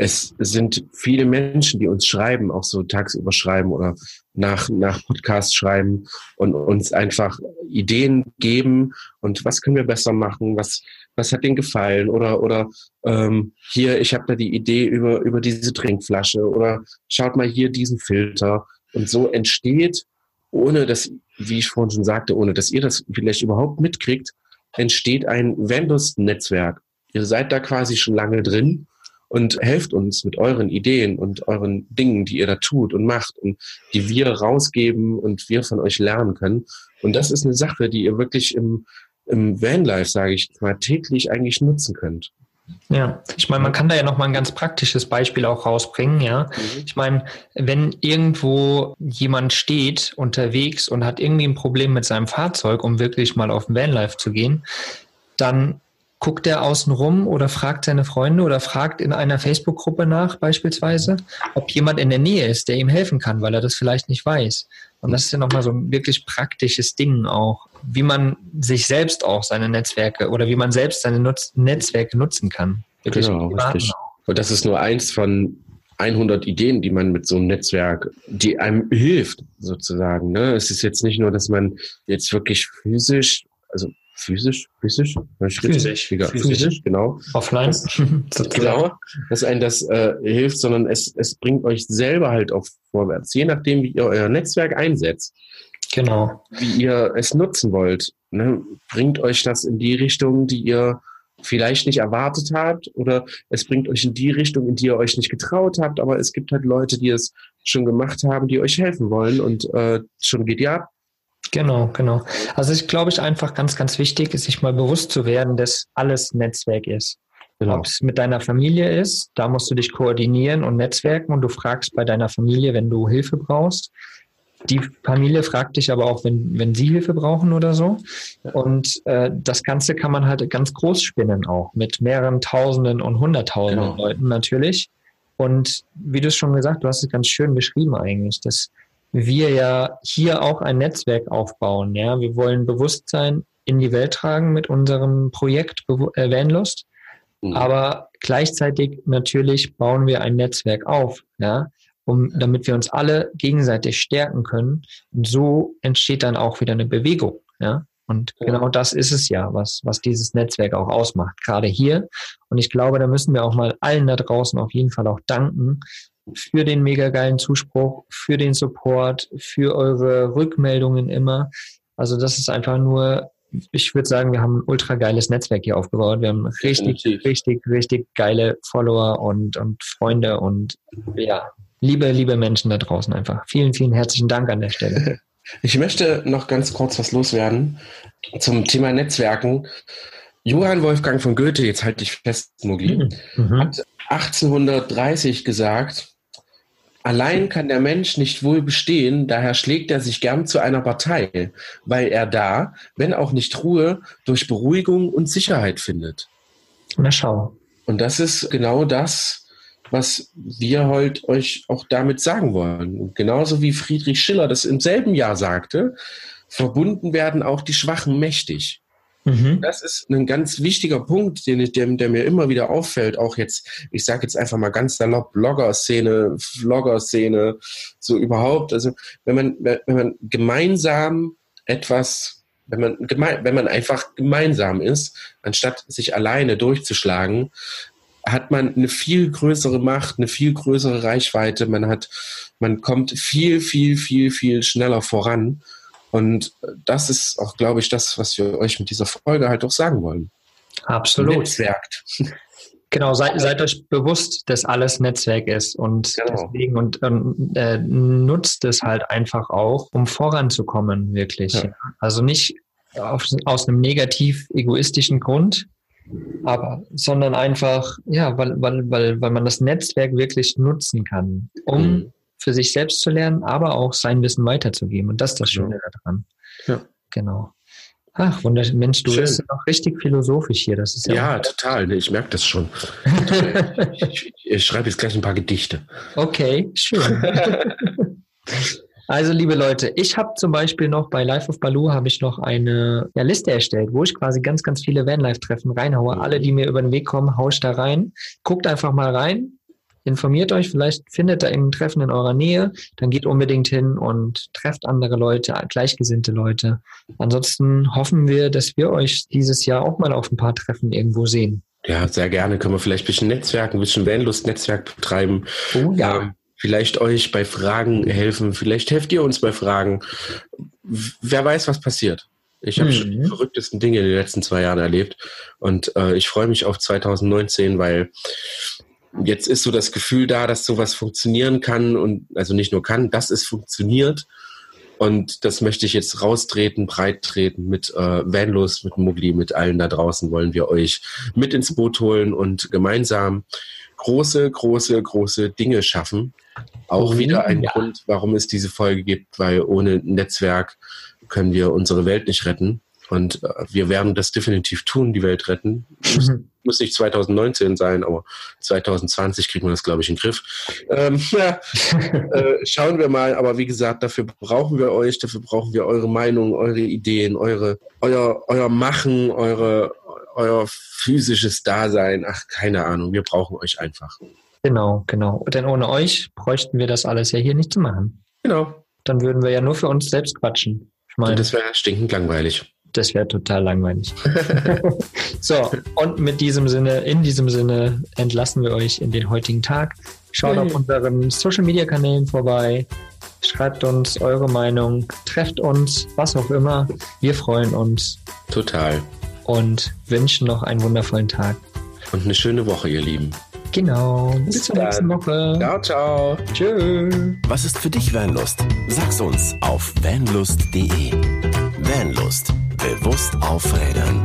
es sind viele Menschen, die uns schreiben, auch so tagsüber schreiben oder nach, nach Podcast schreiben und uns einfach Ideen geben und was können wir besser machen, was, was hat denen gefallen oder, oder ähm, hier, ich habe da die Idee über, über diese Trinkflasche oder schaut mal hier diesen Filter und so entsteht, ohne dass, wie ich vorhin schon sagte, ohne dass ihr das vielleicht überhaupt mitkriegt, entsteht ein Vendors-Netzwerk. Ihr seid da quasi schon lange drin und helft uns mit euren Ideen und euren Dingen, die ihr da tut und macht und die wir rausgeben und wir von euch lernen können. Und das ist eine Sache, die ihr wirklich im, im Vanlife, sage ich mal, täglich eigentlich nutzen könnt. Ja, ich meine, man kann da ja noch mal ein ganz praktisches Beispiel auch rausbringen, ja. Mhm. Ich meine, wenn irgendwo jemand steht unterwegs und hat irgendwie ein Problem mit seinem Fahrzeug, um wirklich mal auf den Vanlife zu gehen, dann guckt er außen rum oder fragt seine Freunde oder fragt in einer Facebook-Gruppe nach beispielsweise, ob jemand in der Nähe ist, der ihm helfen kann, weil er das vielleicht nicht weiß. Und das ist ja nochmal so ein wirklich praktisches Ding auch, wie man sich selbst auch seine Netzwerke oder wie man selbst seine Nutz Netzwerke nutzen kann. Wirklich genau, richtig. Und das ist nur eins von 100 Ideen, die man mit so einem Netzwerk, die einem hilft, sozusagen. Ne? Es ist jetzt nicht nur, dass man jetzt wirklich physisch, also physisch, physisch, physisch, physisch, physisch, genau. Offline. Das, genau, dass einem das äh, hilft, sondern es, es bringt euch selber halt auch vorwärts, je nachdem, wie ihr euer Netzwerk einsetzt. Genau. Wie ihr es nutzen wollt, ne, bringt euch das in die Richtung, die ihr vielleicht nicht erwartet habt oder es bringt euch in die Richtung, in die ihr euch nicht getraut habt, aber es gibt halt Leute, die es schon gemacht haben, die euch helfen wollen und äh, schon geht ihr ab. Genau, genau. Also ich glaube, ich einfach ganz, ganz wichtig ist, sich mal bewusst zu werden, dass alles Netzwerk ist. Genau. Ob es mit deiner Familie ist, da musst du dich koordinieren und netzwerken und du fragst bei deiner Familie, wenn du Hilfe brauchst. Die Familie fragt dich aber auch, wenn, wenn sie Hilfe brauchen oder so. Und äh, das Ganze kann man halt ganz groß spinnen auch, mit mehreren Tausenden und Hunderttausenden genau. Leuten natürlich. Und wie du es schon gesagt, du hast es ganz schön beschrieben eigentlich, dass wir ja hier auch ein Netzwerk aufbauen. Ja, wir wollen Bewusstsein in die Welt tragen mit unserem Projekt äh, Vanlust. Mhm. Aber gleichzeitig natürlich bauen wir ein Netzwerk auf, ja, um, damit wir uns alle gegenseitig stärken können. Und so entsteht dann auch wieder eine Bewegung, ja. Und genau das ist es ja, was, was dieses Netzwerk auch ausmacht, gerade hier. Und ich glaube, da müssen wir auch mal allen da draußen auf jeden Fall auch danken, für den mega geilen Zuspruch, für den Support, für eure Rückmeldungen immer. Also das ist einfach nur, ich würde sagen, wir haben ein ultra geiles Netzwerk hier aufgebaut. Wir haben richtig, Definitiv. richtig, richtig geile Follower und, und Freunde und ja, liebe, liebe Menschen da draußen einfach. Vielen, vielen herzlichen Dank an der Stelle. Ich möchte noch ganz kurz was loswerden zum Thema Netzwerken. Johann Wolfgang von Goethe, jetzt halte ich fest, Mogli, mhm. hat 1830 gesagt, Allein kann der Mensch nicht wohl bestehen, daher schlägt er sich gern zu einer Partei, weil er da, wenn auch nicht Ruhe, durch Beruhigung und Sicherheit findet. Na schau. Und das ist genau das, was wir heute euch auch damit sagen wollen. Und genauso wie Friedrich Schiller das im selben Jahr sagte, verbunden werden auch die Schwachen mächtig. Mhm. Das ist ein ganz wichtiger Punkt, den ich, der, der mir immer wieder auffällt. Auch jetzt, ich sage jetzt einfach mal ganz salopp, Blogger-Szene, Vlogger-Szene, so überhaupt. Also wenn man, wenn man gemeinsam etwas, wenn man, wenn man einfach gemeinsam ist, anstatt sich alleine durchzuschlagen, hat man eine viel größere Macht, eine viel größere Reichweite. Man hat, man kommt viel, viel, viel, viel schneller voran. Und das ist auch, glaube ich, das, was wir euch mit dieser Folge halt auch sagen wollen. Absolut. Netzwerkt. Genau, seid, seid euch bewusst, dass alles Netzwerk ist und genau. deswegen und ähm, äh, nutzt es halt einfach auch, um voranzukommen, wirklich. Ja. Also nicht auf, aus einem negativ egoistischen Grund, aber sondern einfach, ja, weil, weil, weil, weil man das Netzwerk wirklich nutzen kann, um mhm. Für sich selbst zu lernen, aber auch sein Wissen weiterzugeben. Und das ist das. Schöne daran. Ja. Genau. Ach, wunderschön. Mensch, du Schön. bist noch richtig philosophisch hier. Das ist ja, ja total. Ich merke das schon. ich, ich schreibe jetzt gleich ein paar Gedichte. Okay, schön. Also, liebe Leute, ich habe zum Beispiel noch bei Life of Baloo habe ich noch eine ja, Liste erstellt, wo ich quasi ganz, ganz viele Vanlife-Treffen reinhaue. Alle, die mir über den Weg kommen, haue ich da rein. Guckt einfach mal rein informiert euch, vielleicht findet ihr ein Treffen in eurer Nähe, dann geht unbedingt hin und trefft andere Leute, gleichgesinnte Leute. Ansonsten hoffen wir, dass wir euch dieses Jahr auch mal auf ein paar Treffen irgendwo sehen. Ja, sehr gerne. Können wir vielleicht ein bisschen Netzwerken, ein bisschen Vanlust-Netzwerk betreiben. Oh ja. Ähm, vielleicht euch bei Fragen helfen. Vielleicht helft ihr uns bei Fragen. Wer weiß, was passiert. Ich habe mhm. schon die verrücktesten Dinge in den letzten zwei Jahren erlebt und äh, ich freue mich auf 2019, weil jetzt ist so das Gefühl da, dass sowas funktionieren kann und also nicht nur kann, dass es funktioniert. Und das möchte ich jetzt raustreten, breit treten mit äh, Vanlos, mit Mugli, mit allen da draußen wollen wir euch mit ins Boot holen und gemeinsam große, große, große Dinge schaffen. Auch wieder ein ja. Grund, warum es diese Folge gibt, weil ohne Netzwerk können wir unsere Welt nicht retten. Und äh, wir werden das definitiv tun, die Welt retten. Muss, muss, nicht 2019 sein, aber 2020 kriegen wir das, glaube ich, in den Griff. Ähm, ja, äh, schauen wir mal. Aber wie gesagt, dafür brauchen wir euch, dafür brauchen wir eure Meinung, eure Ideen, eure, euer, euer Machen, eure, euer physisches Dasein. Ach, keine Ahnung. Wir brauchen euch einfach. Genau, genau. Denn ohne euch bräuchten wir das alles ja hier nicht zu machen. Genau. Dann würden wir ja nur für uns selbst quatschen. Ich meine, Und das wäre stinkend langweilig. Das wäre total langweilig. so, und mit diesem Sinne, in diesem Sinne entlassen wir euch in den heutigen Tag. Schaut hey. auf unseren Social Media Kanälen vorbei. Schreibt uns eure Meinung, trefft uns, was auch immer. Wir freuen uns. Total. Und wünschen noch einen wundervollen Tag. Und eine schöne Woche, ihr Lieben. Genau. Bis, Bis zur dann. nächsten Woche. Ciao, ciao. Tschüss. Was ist für dich Vanlust? Sag's uns auf vanlust.de. Vanlust Bewusst aufrädern.